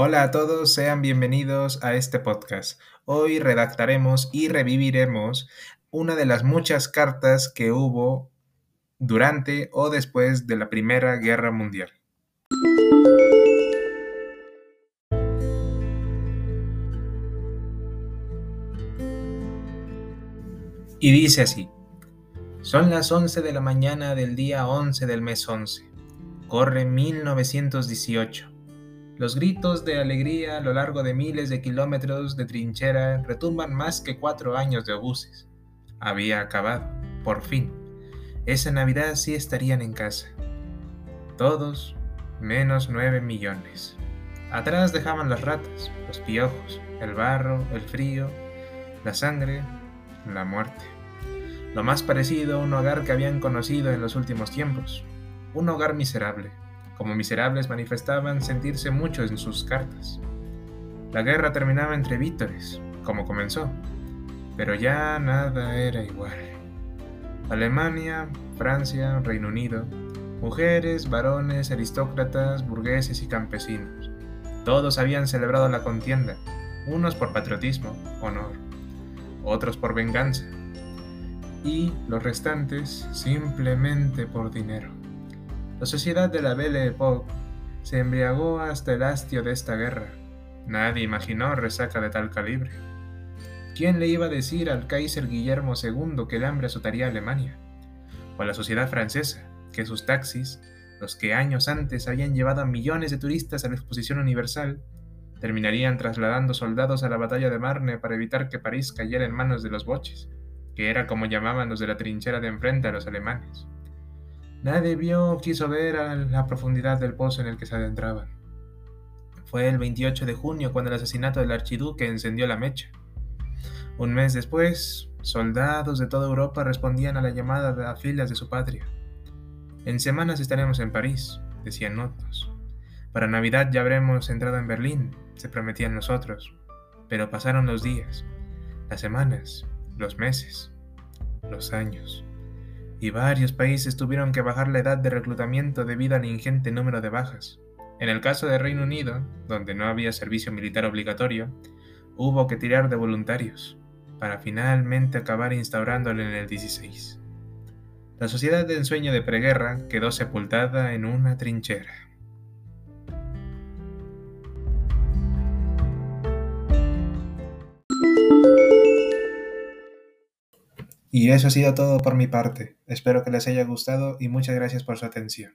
Hola a todos, sean bienvenidos a este podcast. Hoy redactaremos y reviviremos una de las muchas cartas que hubo durante o después de la Primera Guerra Mundial. Y dice así, son las 11 de la mañana del día 11 del mes 11. Corre 1918. Los gritos de alegría a lo largo de miles de kilómetros de trinchera retumban más que cuatro años de obuses. Había acabado, por fin. Esa Navidad sí estarían en casa. Todos menos nueve millones. Atrás dejaban las ratas, los piojos, el barro, el frío, la sangre, la muerte. Lo más parecido a un hogar que habían conocido en los últimos tiempos. Un hogar miserable, como miserables manifestaban sentirse mucho en sus cartas. La guerra terminaba entre vítores, como comenzó, pero ya nada era igual. Alemania, Francia, Reino Unido, mujeres, varones, aristócratas, burgueses y campesinos. Todos habían celebrado la contienda, unos por patriotismo, honor, otros por venganza, y los restantes simplemente por dinero. La sociedad de la Belle Époque se embriagó hasta el hastio de esta guerra. Nadie imaginó resaca de tal calibre. ¿Quién le iba a decir al Kaiser Guillermo II que el hambre azotaría a Alemania? O a la sociedad francesa, que sus taxis, los que años antes habían llevado a millones de turistas a la exposición universal, terminarían trasladando soldados a la batalla de Marne para evitar que París cayera en manos de los boches, que era como llamaban los de la trinchera de enfrente a los alemanes. Nadie vio o quiso ver a la profundidad del pozo en el que se adentraban. Fue el 28 de junio cuando el asesinato del archiduque encendió la mecha. Un mes después, soldados de toda Europa respondían a la llamada de las filas de su patria. En semanas estaremos en París, decían otros. Para Navidad ya habremos entrado en Berlín, se prometían nosotros. Pero pasaron los días, las semanas, los meses, los años y varios países tuvieron que bajar la edad de reclutamiento debido al ingente número de bajas. En el caso de Reino Unido, donde no había servicio militar obligatorio, hubo que tirar de voluntarios, para finalmente acabar instaurándolo en el 16. La sociedad de ensueño de preguerra quedó sepultada en una trinchera. Y eso ha sido todo por mi parte. Espero que les haya gustado y muchas gracias por su atención.